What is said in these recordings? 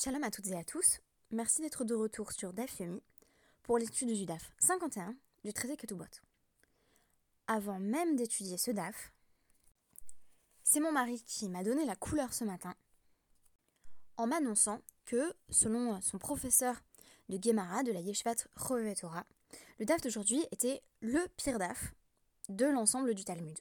Shalom à toutes et à tous, merci d'être de retour sur DAF Yomi pour l'étude du DAF 51 du traité Ketubot. Avant même d'étudier ce DAF, c'est mon mari qui m'a donné la couleur ce matin en m'annonçant que, selon son professeur de Gemara de la Yeshivat Chove Torah, le DAF d'aujourd'hui était le pire DAF de l'ensemble du Talmud.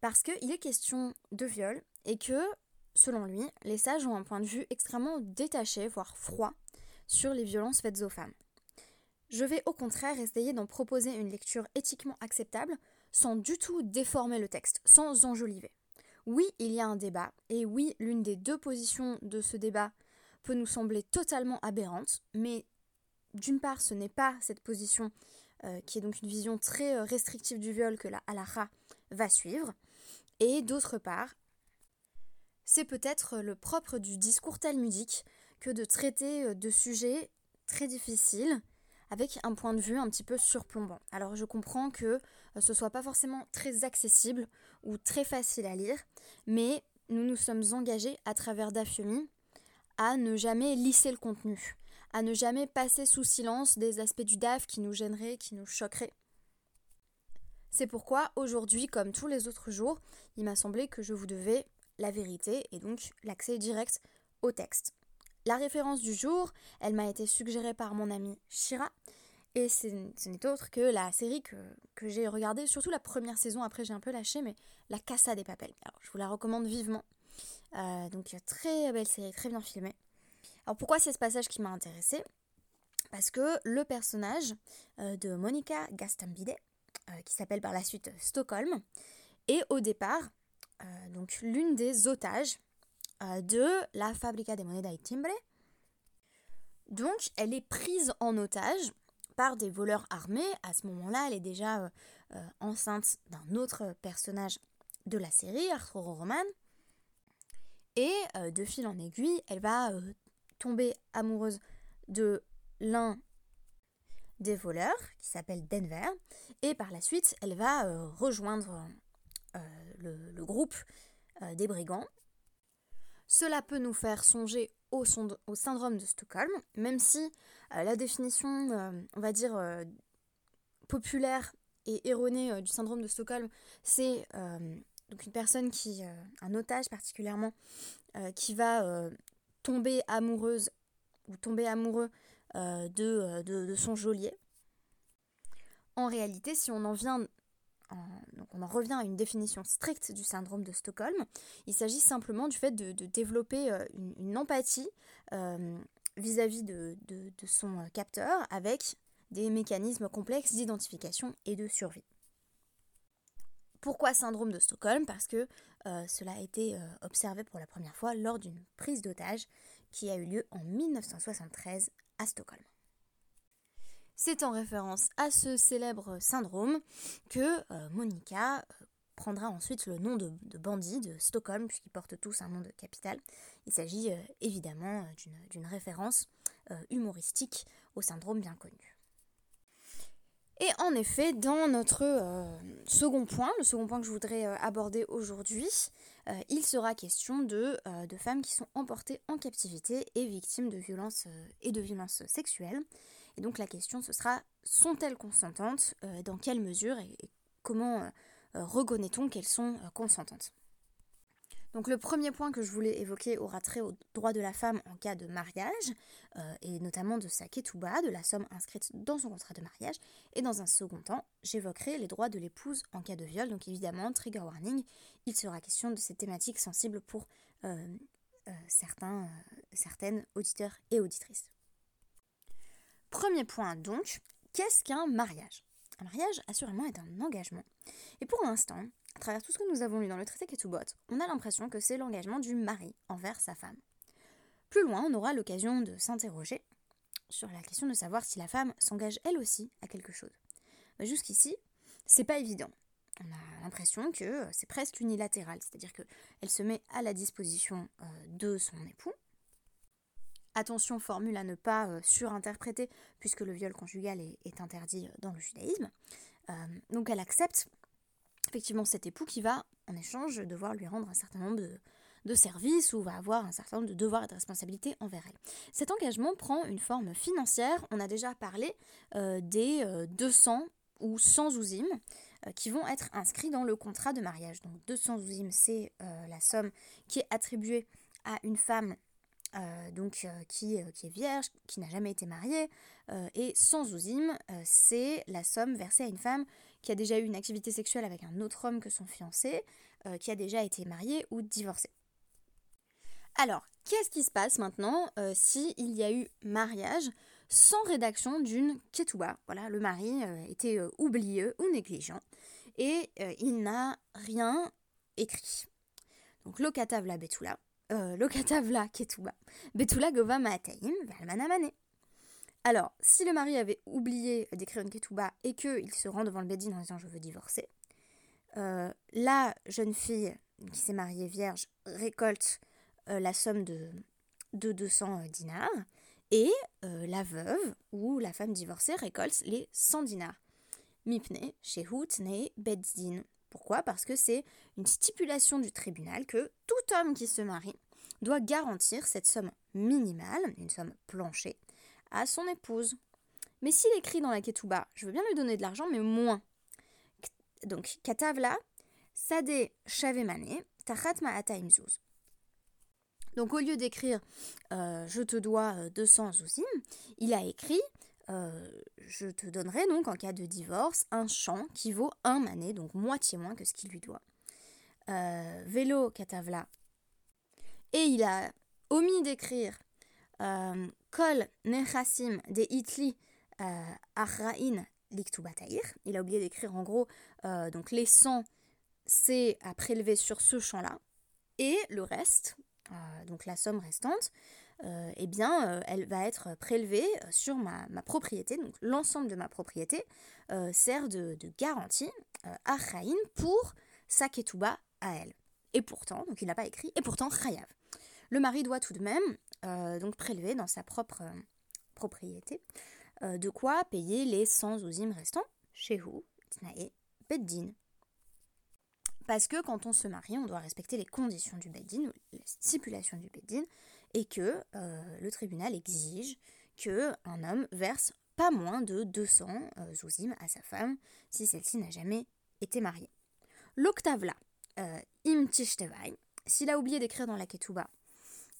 Parce qu'il est question de viol et que Selon lui, les sages ont un point de vue extrêmement détaché, voire froid, sur les violences faites aux femmes. Je vais au contraire essayer d'en proposer une lecture éthiquement acceptable, sans du tout déformer le texte, sans enjoliver. Oui, il y a un débat, et oui, l'une des deux positions de ce débat peut nous sembler totalement aberrante, mais d'une part, ce n'est pas cette position euh, qui est donc une vision très euh, restrictive du viol que la halakha va suivre, et d'autre part, c'est peut-être le propre du discours talmudique que de traiter euh, de sujets très difficiles avec un point de vue un petit peu surplombant. Alors je comprends que euh, ce soit pas forcément très accessible ou très facile à lire, mais nous nous sommes engagés à travers Dafyomi à ne jamais lisser le contenu, à ne jamais passer sous silence des aspects du DAF qui nous gêneraient, qui nous choqueraient. C'est pourquoi aujourd'hui, comme tous les autres jours, il m'a semblé que je vous devais la vérité et donc l'accès direct au texte. La référence du jour, elle m'a été suggérée par mon ami Shira, et ce n'est autre que la série que, j'ai regardée, surtout la première saison, après j'ai un peu lâché, mais La Casa des Papels. Alors je vous la recommande vivement. Euh, donc très belle série, très bien filmée. Alors pourquoi c'est ce passage qui m'a intéressée? Parce que le personnage euh, de Monica Gastambide, euh, qui s'appelle par la suite Stockholm, est au départ euh, donc l'une des otages euh, de la Fabrica de Moneda y Timbre. Donc elle est prise en otage par des voleurs armés. À ce moment-là, elle est déjà euh, enceinte d'un autre personnage de la série, Arthur Roman. Et de fil en aiguille, elle va tomber amoureuse de l'un des voleurs, qui s'appelle Denver, et par la suite, elle va rejoindre le, groupe euh, des brigands. Cela peut nous faire songer au, syndrome de Stockholm, même si euh, la définition, euh, on va dire, populaire et erronée du syndrome de Stockholm, c'est une personne qui, un otage particulièrement, qui va tomber amoureuse ou tomber amoureux de, de, son geôlier. En réalité, si on en vient on en revient à une définition stricte du syndrome de Stockholm. Il s'agit simplement du fait de, développer euh, une, empathie euh, vis-à-vis de, son euh, capteur avec des mécanismes complexes d'identification et de survie. Pourquoi syndrome de Stockholm? Parce que cela a été observé pour la première fois lors d'une prise d'otage qui a eu lieu en 1973 à Stockholm. C'est en référence à ce célèbre syndrome que euh, Monica euh, prendra ensuite le nom de, bandit de Stockholm, puisqu'ils portent tous un nom de capitale. Il s'agit euh, évidemment d'une référence humoristique au syndrome bien connu. Et en effet, dans notre second point, le second point que je voudrais aborder aujourd'hui, il sera question de, de, femmes qui sont emportées en captivité et victimes de violences et de violences sexuelles. Et donc la question ce sera sont-elles consentantes euh, Dans quelle mesure et, comment euh, euh, reconnaît-on qu'elles sont consentantes? Donc le premier point que je voulais évoquer aura trait au droit de la femme en cas de mariage, et notamment de sa ketouba, de la somme inscrite dans son contrat de mariage. Et dans un second temps, j'évoquerai les droits de l'épouse en cas de viol. Donc évidemment, trigger warning, il sera question de ces thématiques sensibles pour certains, certaines auditeurs et auditrices. Premier point donc, qu'est-ce qu'un mariage? Un mariage, assurément, est un engagement. Et pour l'instant, à travers tout ce que nous avons lu dans le traité Ketubot, on a l'impression que c'est l'engagement du mari envers sa femme. Plus loin, on aura l'occasion de s'interroger sur la question de savoir si la femme s'engage elle aussi à quelque chose. Jusqu'ici, c'est pas évident. On a l'impression que c'est presque unilatéral, c'est-à-dire qu'elle se met à la disposition euh, de son époux, Attention, formule à ne pas euh, surinterpréter, puisque le viol conjugal est, interdit euh, dans le judaïsme. Euh, donc elle accepte effectivement cet époux qui va, en échange, devoir lui rendre un certain nombre de service ou va avoir un certain nombre de devoirs et de responsabilités envers elle. Cet engagement prend une forme financière. On a déjà parlé des 200 ou 100 zouzim qui vont être inscrits dans le contrat de mariage. Donc 200 zouzim, c'est la somme qui est attribuée à une femme euh, donc, euh, qui, euh, qui, est vierge, qui n'a jamais été mariée, et sans zouzim, c'est la somme versée à une femme qui a déjà eu une activité sexuelle avec un autre homme que son fiancé, qui a déjà été marié ou divorcé. Alors, qu'est-ce qui se passe maintenant s'il y a eu mariage sans rédaction d'une ketouba? Voilà, le mari était oublieux ou négligent et il n'a rien écrit. Donc, lokatav la betula, Lokatavla Ketuba, Betula Gova. Alors, si le mari avait oublié d'écrire une Ketuba et qu'il se rend devant le Bédine en disant je veux divorcer, euh, la jeune fille qui s'est mariée vierge récolte euh, la somme de, de 200 dinars et la veuve ou la femme divorcée récolte les 100 dinars. Mipne, Shehut, Ne. Pourquoi? Parce que c'est une stipulation du tribunal que tout homme qui se marie doit garantir cette somme minimale, une somme planchée, à son épouse. Mais s'il écrit dans la ketouba, je veux bien lui donner de l'argent, mais moins. Donc, katavla, sade shavemane, tachat ma'ata. Donc, au lieu d'écrire euh, je te dois 200 euh, zouzim, il a écrit euh, je te donnerai donc en cas de divorce un champ qui vaut un mané, donc moitié moins que ce qu'il lui doit. Euh, vélo katavla. Et il a omis d'écrire euh, Kol nechasim de itli achrain liktubatair. Il a oublié d'écrire en gros donc les 100 c'est à prélever sur ce champ-là. Et le reste, donc la somme restante, euh, eh bien, euh, elle va être prélevée euh, sur ma, propriété. L'ensemble de ma propriété sert de, garantie à Chayin pour sa ketouba à elle. Et pourtant, donc il n'a pas écrit, et pourtant Chayav. Le mari doit tout de même donc prélever dans sa propre propriété de quoi payer les 100 ouzim restants chez vous, Tnae, Beddin. Parce que quand on se marie, on doit respecter les conditions du Beddin, les stipulations du Beddin, et que euh, le tribunal exige que un homme verse pas moins de 200 euh, zouzim à sa femme si celle-ci n'a jamais été mariée. L'octavla, euh, im s'il a oublié d'écrire dans la ketouba,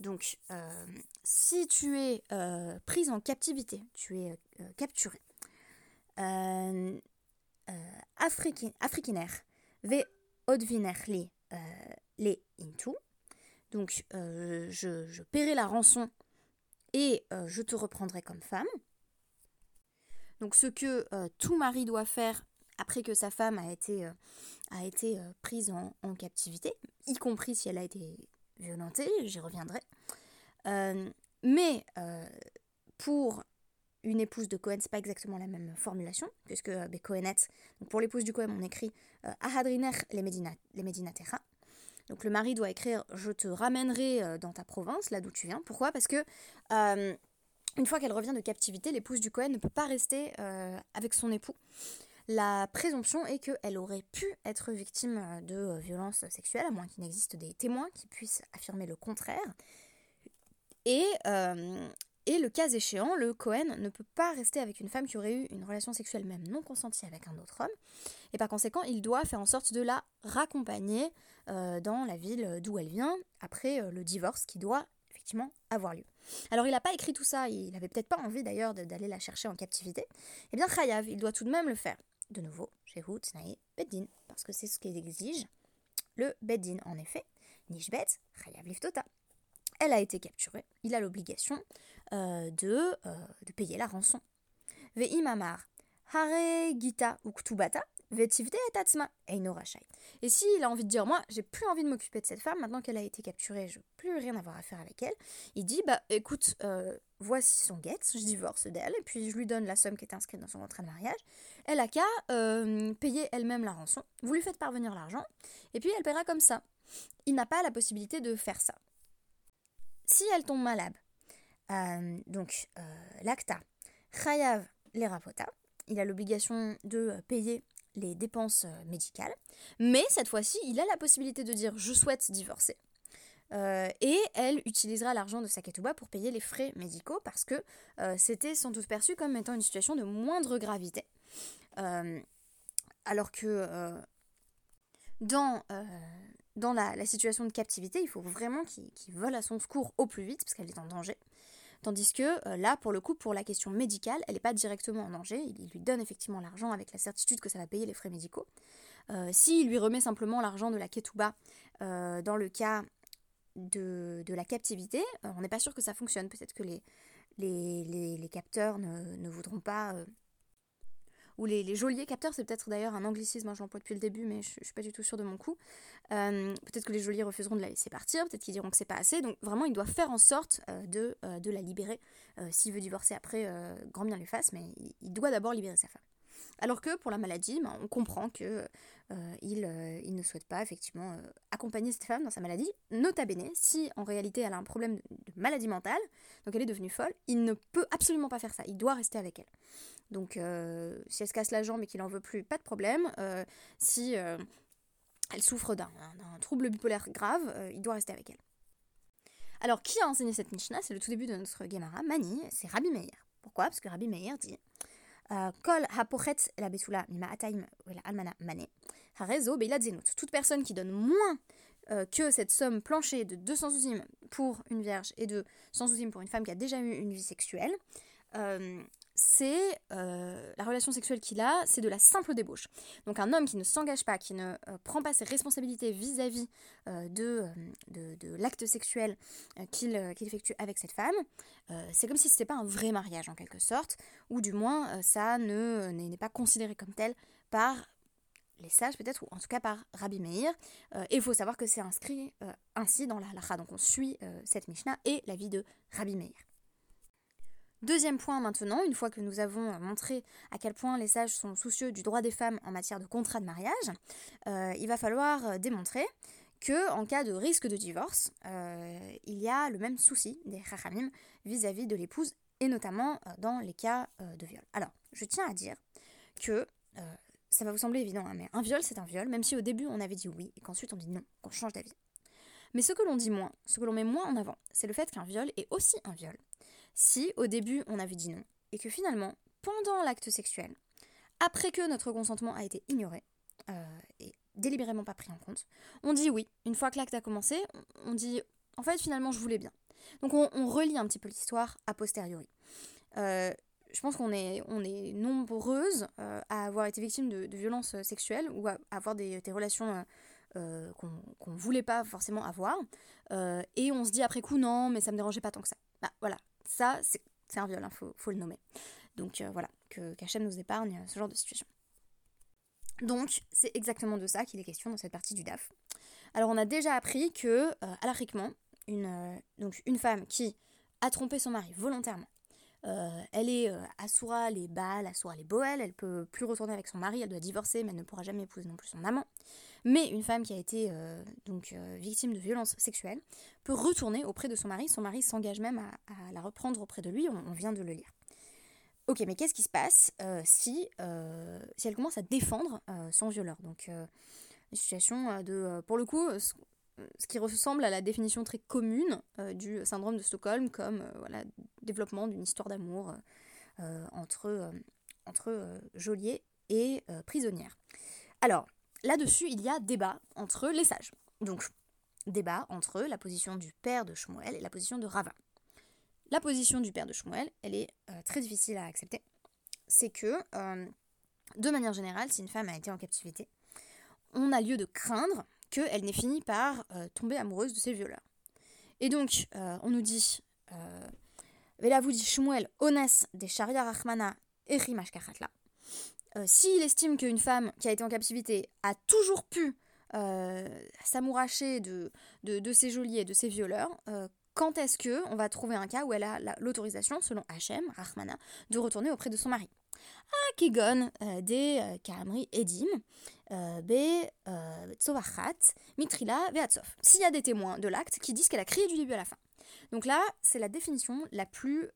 donc si tu es prise en captivité, tu es capturé, afrikiner, ve odviner li les intu, donc euh, je, paierai la rançon et euh, je te reprendrai comme femme. Donc ce que euh, tout mari doit faire après que sa femme a été, prise en, captivité, y compris si elle a été violentée, j'y reviendrai. mais pour une épouse de Cohen, c'est pas exactement la même formulation, puisque euh, pour l'épouse du Cohen, on écrit Ahadriner les Medinatera. Donc le mari doit écrire Je te ramènerai euh, dans ta province, là d'où tu viens. Pourquoi? Parce que euh, une fois qu'elle revient de captivité, l'épouse du Cohen ne peut pas rester euh, avec son époux. La présomption est qu'elle aurait pu être victime de violences sexuelles, à moins qu'il n'existe des témoins qui puissent affirmer le contraire. Et, et le cas échéant, le Cohen ne peut pas rester avec une femme qui aurait eu une relation sexuelle même non consentie avec un autre homme. Et par conséquent, il doit faire en sorte de la raccompagner euh, dans la ville d'où elle vient après euh, le divorce qui doit effectivement avoir lieu. Alors il n'a pas écrit tout ça, il n'avait peut-être pas envie d'ailleurs d'aller la chercher en captivité. Eh bien Chayav, il doit tout de même le faire. De nouveau, chez Tnaï, Beddin, parce que c'est ce qu'il exige le Beddin. En effet, Nishbet, Chayav Liftota. Elle a été capturée, il a l'obligation euh, de, de payer la rançon. Hare Gita et s'il a envie de dire, moi, j'ai plus envie de m'occuper de cette femme, maintenant qu'elle a été capturée, je veux plus rien avoir à faire avec elle, il dit, bah écoute, euh, voici son guet, je divorce d'elle, et puis je lui donne la somme qui est inscrite dans son contrat de mariage. Elle a qu'à euh, payer elle-même la rançon. Vous lui faites parvenir l'argent, et puis elle paiera comme ça. Il n'a pas la possibilité de faire ça. Si elle tombe malade, euh, donc l'acta, chayav les rapota, il a l'obligation de payer les dépenses euh, médicales. Mais cette fois-ci, il a la possibilité de dire je souhaite divorcer. et elle utilisera l'argent de sa ketouba pour payer les frais médicaux parce que c'était sans doute perçu comme étant une situation de moindre gravité. alors que dans, dans la, situation de captivité, il faut vraiment qu'il vole à son secours au plus vite parce qu'elle est en danger. Tandis que euh, là, pour le coup, pour la question médicale, elle n'est pas directement en danger. Il, lui donne effectivement l'argent avec la certitude que ça va payer les frais médicaux. Euh, S'il lui remet simplement l'argent de la ketouba euh, dans le cas de, la captivité, on n'est pas sûr que ça fonctionne. Peut-être que les, capteurs ne voudront pas ou les, geôliers capteurs, c'est peut-être d'ailleurs un anglicisme, hein, j'emploie depuis le début, mais je, ne suis pas du tout sûre de mon coup. Euh, peut-être que les geôliers refuseront de la laisser partir, peut-être qu'ils diront que c'est pas assez, donc vraiment il doit faire en sorte euh, de, euh, de la libérer. S'il veut divorcer après, grand bien lui fasse, mais il doit d'abord libérer sa femme. Alors que pour la maladie, ben, on comprend que euh, il, euh, il, ne souhaite pas effectivement euh, accompagner cette femme dans sa maladie. Nota bene, si en réalité elle a un problème de, maladie mentale, donc elle est devenue folle, il ne peut absolument pas faire ça. Il doit rester avec elle. Donc si elle se casse la jambe et qu'il en veut plus, pas de problème. si elle souffre d'un trouble bipolaire grave, il doit rester avec elle. Alors, qui a enseigné cette Mishnah C'est le tout début de notre Gemara, Mani, c'est Rabbi Meir. Pourquoi? Parce que Rabbi Meir dit Mane. Toute personne qui donne moins euh, que cette somme planchée de 200 sousim pour une vierge et de 100 sousim pour une femme qui a déjà eu une vie sexuelle, euh, c'est euh, la relation sexuelle qu'il a, c'est de la simple débauche. Donc un homme qui ne s'engage pas, qui ne euh, prend pas ses responsabilités vis-à-vis euh, de, de, l'acte sexuel qu'il effectue avec cette femme, c'est comme si ce n'était pas un vrai mariage en quelque sorte, ou du moins ça n'est pas considéré comme tel par les sages peut-être, ou en tout cas par Rabbi Meir. et il faut savoir que c'est inscrit ainsi dans la halakha. Donc on suit cette Mishnah et la vie de Rabbi Meir. Deuxième point maintenant, une fois que nous avons montré à quel point les sages sont soucieux du droit des femmes en matière de contrat de mariage, euh, il va falloir euh, démontrer que en cas de risque de divorce, euh, il y a le même souci des rachamim vis-à-vis de l'épouse et notamment dans les cas de viol. Alors, je tiens à dire que ça va vous sembler évident, hein, mais un viol c'est un viol, même si au début on avait dit oui et qu'ensuite on dit non, qu'on change d'avis. Mais ce que l'on dit moins, ce que l'on met moins en avant, c'est le fait qu'un viol est aussi un viol si au début on avait dit non, et que finalement, pendant l'acte sexuel, après que notre consentement a été ignoré, euh, et délibérément pas pris en compte, on dit oui. Une fois que l'acte a commencé, on dit en fait finalement je voulais bien. Donc on, relit un petit peu l'histoire a posteriori. Euh, je pense qu'on est, on est nombreuses euh, à avoir été victimes de, violences sexuelles ou à, avoir des, relations qu'on ne voulait pas forcément avoir. et on se dit après coup non, mais ça me dérangeait pas tant que ça. Bah voilà, ça, c'est un viol, il hein, faut, le nommer. Donc euh, voilà, que qu'Hachem nous épargne ce genre de situation. Donc, c'est exactement de ça qu'il est question dans cette partie du DAF. Alors, on a déjà appris que, euh, euh, une femme qui a trompé son mari volontairement, elle est Asura les Baal, Asura les Boel, elle peut plus retourner avec son mari, elle doit divorcer, mais elle ne pourra jamais épouser non plus son amant. Mais une femme qui a été euh, euh, victime de violences sexuelles peut retourner auprès de son mari. Son mari s'engage même à, la reprendre auprès de lui. On, vient de le lire. Ok, mais qu'est-ce qui se passe euh, si, si elle commence à défendre son violeur? Donc, une situation de, pour le coup, ce, qui ressemble à la définition très commune du syndrome de Stockholm comme voilà, développement d'une histoire d'amour entre, entre geôlier et prisonnière. Alors, là-dessus, il y a débat entre les sages. Donc, débat entre la position du père de Shmuel et la position de Rava. La position du père de Shmuel, elle est euh, très difficile à accepter. C'est que, euh, de manière générale, si une femme a été en captivité, on a lieu de craindre qu'elle n'ait fini par euh, tomber amoureuse de ses violeurs. Et donc, on nous dit, Vela vous dit Shmuel, Ones des Sharia Rahmana et Rimashkachatla. Euh, s'il estime qu'une femme qui a été en captivité a toujours pu euh, s'amouracher de, de, ses geôliers, de ses violeurs, euh, quand est-ce que on va trouver un cas où elle a l'autorisation, selon Hachem, Rahmana, de retourner auprès de son mari? Ah, Kigon, des Kamri Edim, Be Tzovachat, Mitrila, Veatsov. S'il y a des témoins de l'acte qui disent qu'elle a crié du début à la fin. Donc là, c'est la définition la plus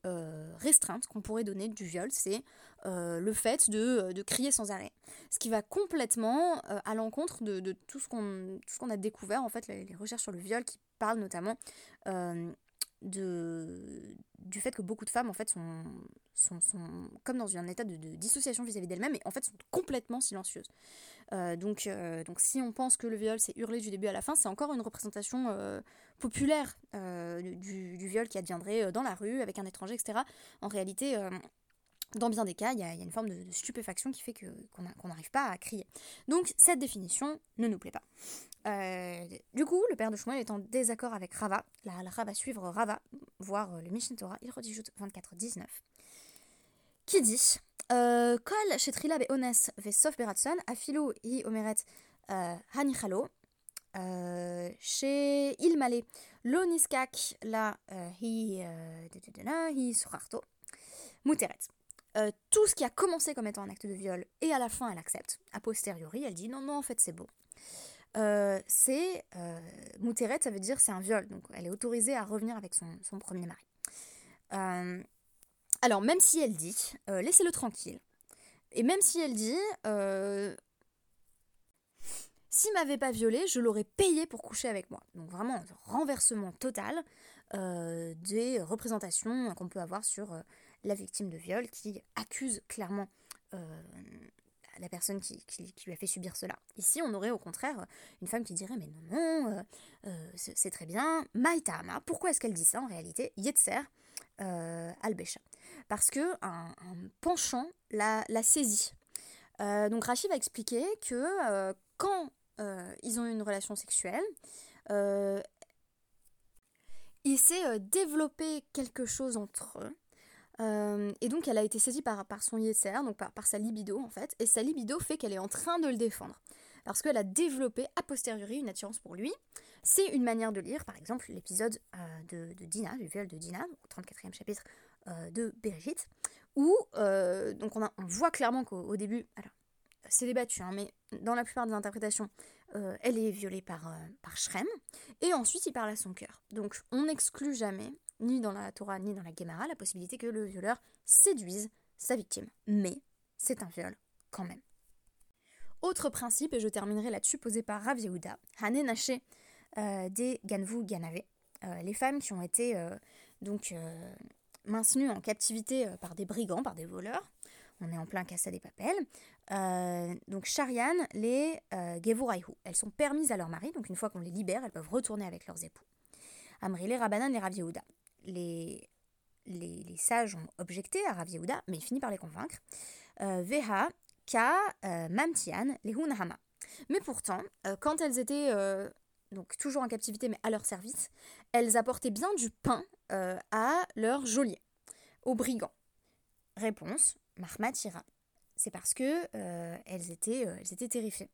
restreinte qu'on pourrait donner du viol, c'est euh, le fait euh, de, crier sans arrêt. Ce qui va complètement euh, à l'encontre de, tout ce qu'on a découvert, en fait, les, recherches sur le viol qui parle notamment de, du fait que beaucoup de femmes en fait sont, sont, comme dans un état de, dissociation vis-à-vis d'elles-mêmes et en fait sont complètement silencieuses. Euh, donc, euh, donc si on pense que le viol c'est hurler du début à la fin, c'est encore une représentation euh, populaire du, viol qui adviendrait dans la rue avec un étranger, etc. En réalité, dans bien des cas, il y, a une forme de, stupéfaction qui fait qu'on n'arrive pas à crier. Donc cette définition ne nous plaît pas. Du coup, le père de Shmuel est en désaccord avec Rava. La Rava va suivre Rava, voir le Mishneh Torah, il redijoute 24-19, qui dit euh, Kol shetrila be'ones ve'sof beratson, afilo hi omeret hanichalo, chez Ilmale, lo niskak la hi hi surarto, muteret. tout ce qui a commencé comme étant un acte de viol et à la fin elle accepte, a posteriori elle dit non non en fait c'est bon. Euh, c'est euh, Mouteret, ça veut dire c'est un viol, donc elle est autorisée à revenir avec son, premier mari. Euh, alors même si elle dit, laissez-le tranquille, et même si elle dit, s'il m'avait pas violé, je l'aurais payé pour coucher avec moi. Donc vraiment un renversement total des représentations qu'on peut avoir sur la victime de viol qui accuse clairement la personne qui, lui a fait subir cela. Ici, on aurait au contraire une femme qui dirait Mais non, non, euh, euh, c'est très bien. Maïtama, pourquoi est-ce qu'elle dit ça en réalité? Yetzer euh, Albesha. Parce que un, penchant l'a saisi. donc Rachid va expliquer que quand ils ont eu une relation sexuelle, il s'est développé quelque chose entre eux euh, et donc elle a été saisie par, son yesser, donc par, sa libido en fait, et sa libido fait qu'elle est en train de le défendre. Parce qu'elle a développé a posteriori une attirance pour lui. C'est une manière de lire, par exemple, l'épisode euh, de, de, Dina, du viol de Dina, au 34e chapitre euh, de Bereshit, où donc on, voit clairement qu'au début, alors c'est débattu, hein, mais dans la plupart des interprétations, elle est violée par, par Shrem, et ensuite il parle à son cœur. Donc on n'exclut jamais ni dans la Torah, ni dans la Gemara, la possibilité que le violeur séduise sa victime. Mais c'est un viol quand même. Autre principe, et je terminerai là-dessus, posé par Rav Yehuda, Hané Naché euh, des Ganvu Ganave, euh, les femmes qui ont été euh, donc maintenues en captivité par des brigands, par des voleurs. On est en plein Cassa des Papels. donc Sharian, les Gevuraihu, elles sont permises à leur mari, donc une fois qu'on les libère, elles peuvent retourner avec leurs époux. Amri, les Rabanan, les Yehuda les, les, sages ont objecté à Rav Yehuda, mais il finit par les convaincre. Euh, Veha ka euh, mamtian lehunahama. Mais pourtant, euh, quand elles étaient donc toujours en captivité, mais à leur service, elles apportaient bien du pain à leurs geôliers, aux brigands. Réponse, Mahmatira. C'est parce que elles, étaient, elles étaient terrifiées.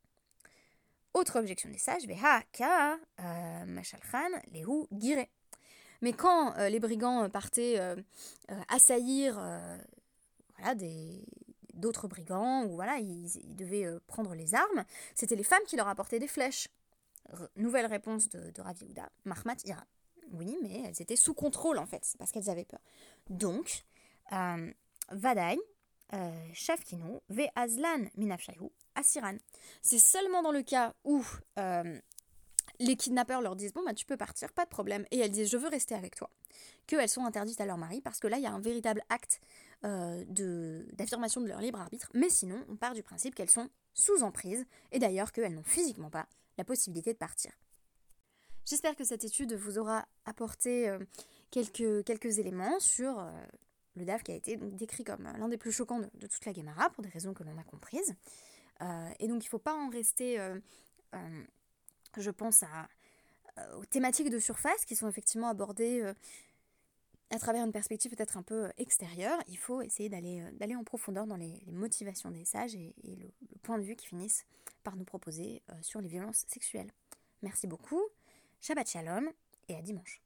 Autre objection des sages, ka machalchan lehu gire. Mais quand euh, les brigands euh, partaient euh, assaillir d'autres brigands, ou voilà, ils, devaient prendre les armes, c'était les femmes qui leur apportaient des flèches. Nouvelle réponse de, de Rav Mahmat ira. Oui, mais elles étaient sous contrôle en fait, parce qu'elles avaient peur. Donc, euh, Vadaï, Shafkinu, Ve Azlan Minafshahu, Asiran. C'est seulement dans le cas où les kidnappeurs leur disent bon bah tu peux partir, pas de problème, et elles disent je veux rester avec toi, qu'elles sont interdites à leur mari parce que là il y a un véritable acte euh, d'affirmation de, leur libre arbitre, mais sinon on part du principe qu'elles sont sous emprise et d'ailleurs qu'elles n'ont physiquement pas la possibilité de partir. J'espère que cette étude vous aura apporté euh, quelques, quelques éléments sur euh, le DAF qui a été décrit comme l'un des plus choquants de, toute la Guémara pour des raisons que l'on a comprises. et donc il ne faut pas en rester je pense euh, aux thématiques de surface qui sont effectivement abordées euh, à travers une perspective peut-être un peu euh, extérieure. Il faut essayer d'aller d'aller en profondeur dans les, motivations des sages et, le, point de vue qu'ils finissent par nous proposer sur les violences sexuelles. Merci beaucoup, Shabbat Shalom et à dimanche.